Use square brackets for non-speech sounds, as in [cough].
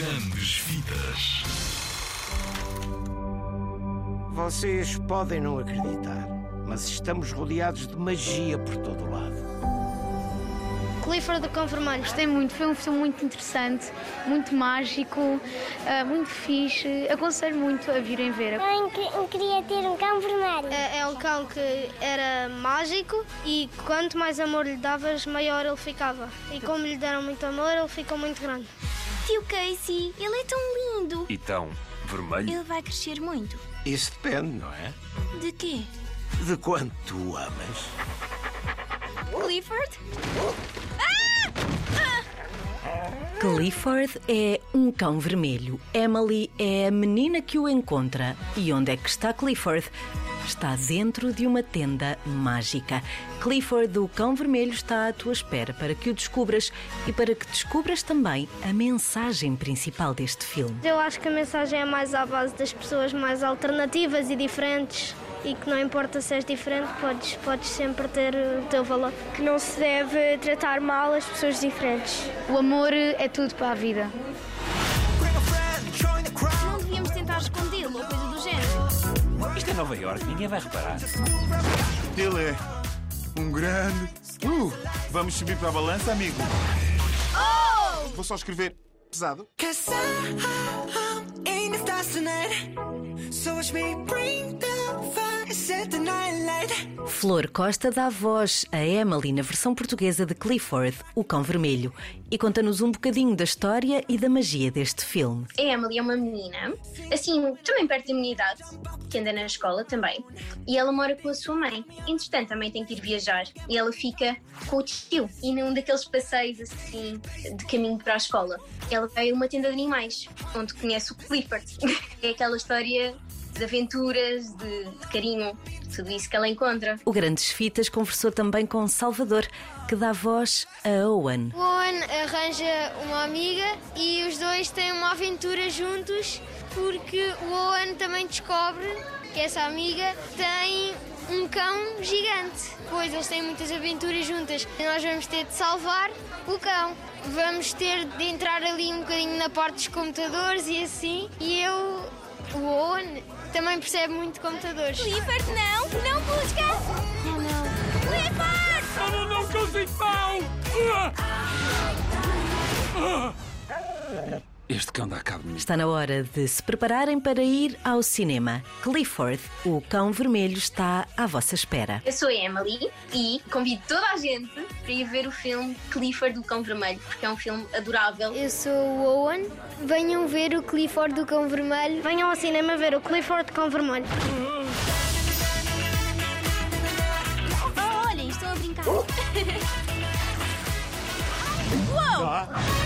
Grandes Vidas. Vocês podem não acreditar, mas estamos rodeados de magia por todo o lado. Clifford do Cão Vermelho. Gostei muito, foi um filme muito interessante, muito mágico, ah, muito fixe. Aconselho muito a virem ver. Eu queria ter um cão vermelho. É, é um cão que era mágico e quanto mais amor lhe davas, maior ele ficava. E como lhe deram muito amor, ele ficou muito grande. Tio Casey, ele é tão lindo. E tão vermelho. Ele vai crescer muito. Isso depende, não é? De quê? De quanto tu amas. Clifford? Clifford é um cão vermelho. Emily é a menina que o encontra. E onde é que está Clifford? Está dentro de uma tenda mágica. Clifford, o cão vermelho, está à tua espera para que o descubras e para que descubras também a mensagem principal deste filme. Eu acho que a mensagem é mais à base das pessoas mais alternativas e diferentes. E que não importa se és diferente, podes, podes sempre ter o teu valor. Que não se deve tratar mal as pessoas diferentes. O amor é tudo para a vida. Não devíamos tentar escondê-lo ou coisa do género. Isto é Nova York, ninguém vai reparar. Ele é um grande. Uh, vamos subir para a balança, amigo? Vou só escrever pesado. Flor Costa dá voz a Emily na versão portuguesa de Clifford, o cão vermelho, e conta-nos um bocadinho da história e da magia deste filme. A Emily é uma menina, assim, também perto da minha idade, que anda na escola também, e ela mora com a sua mãe. Entretanto, também tem que ir viajar e ela fica com o tio. E num daqueles passeios, assim, de caminho para a escola, ela vai a uma tenda de animais, onde conhece o Clifford. [laughs] é aquela história de aventuras, de, de carinho, tudo isso que ela encontra. O Grandes Fitas conversou também com Salvador, que dá voz a Owen. O Owen arranja uma amiga e os dois têm uma aventura juntos porque o Owen também descobre que essa amiga tem um cão gigante. Pois eles têm muitas aventuras juntas e nós vamos ter de salvar o cão. Vamos ter de entrar ali um bocadinho na parte dos computadores e assim. E eu, o Owen, também percebe muito de computadores. Clifford, não! Não busca! Não, não. Clifford! Oh, não, não, cãozinho mau! Ah! Ah! Este cão dá cabo de mim. Está na hora de se prepararem para ir ao cinema. Clifford, o cão vermelho, está à vossa espera. Eu sou a Emily e convido toda a gente para ir ver o filme Clifford do Cão Vermelho, porque é um filme adorável. Eu sou o Owen. Venham ver o Clifford do Cão Vermelho. Venham ao cinema ver o Clifford do Cão Vermelho. Oh, olhem, estou a brincar. [laughs] Tá.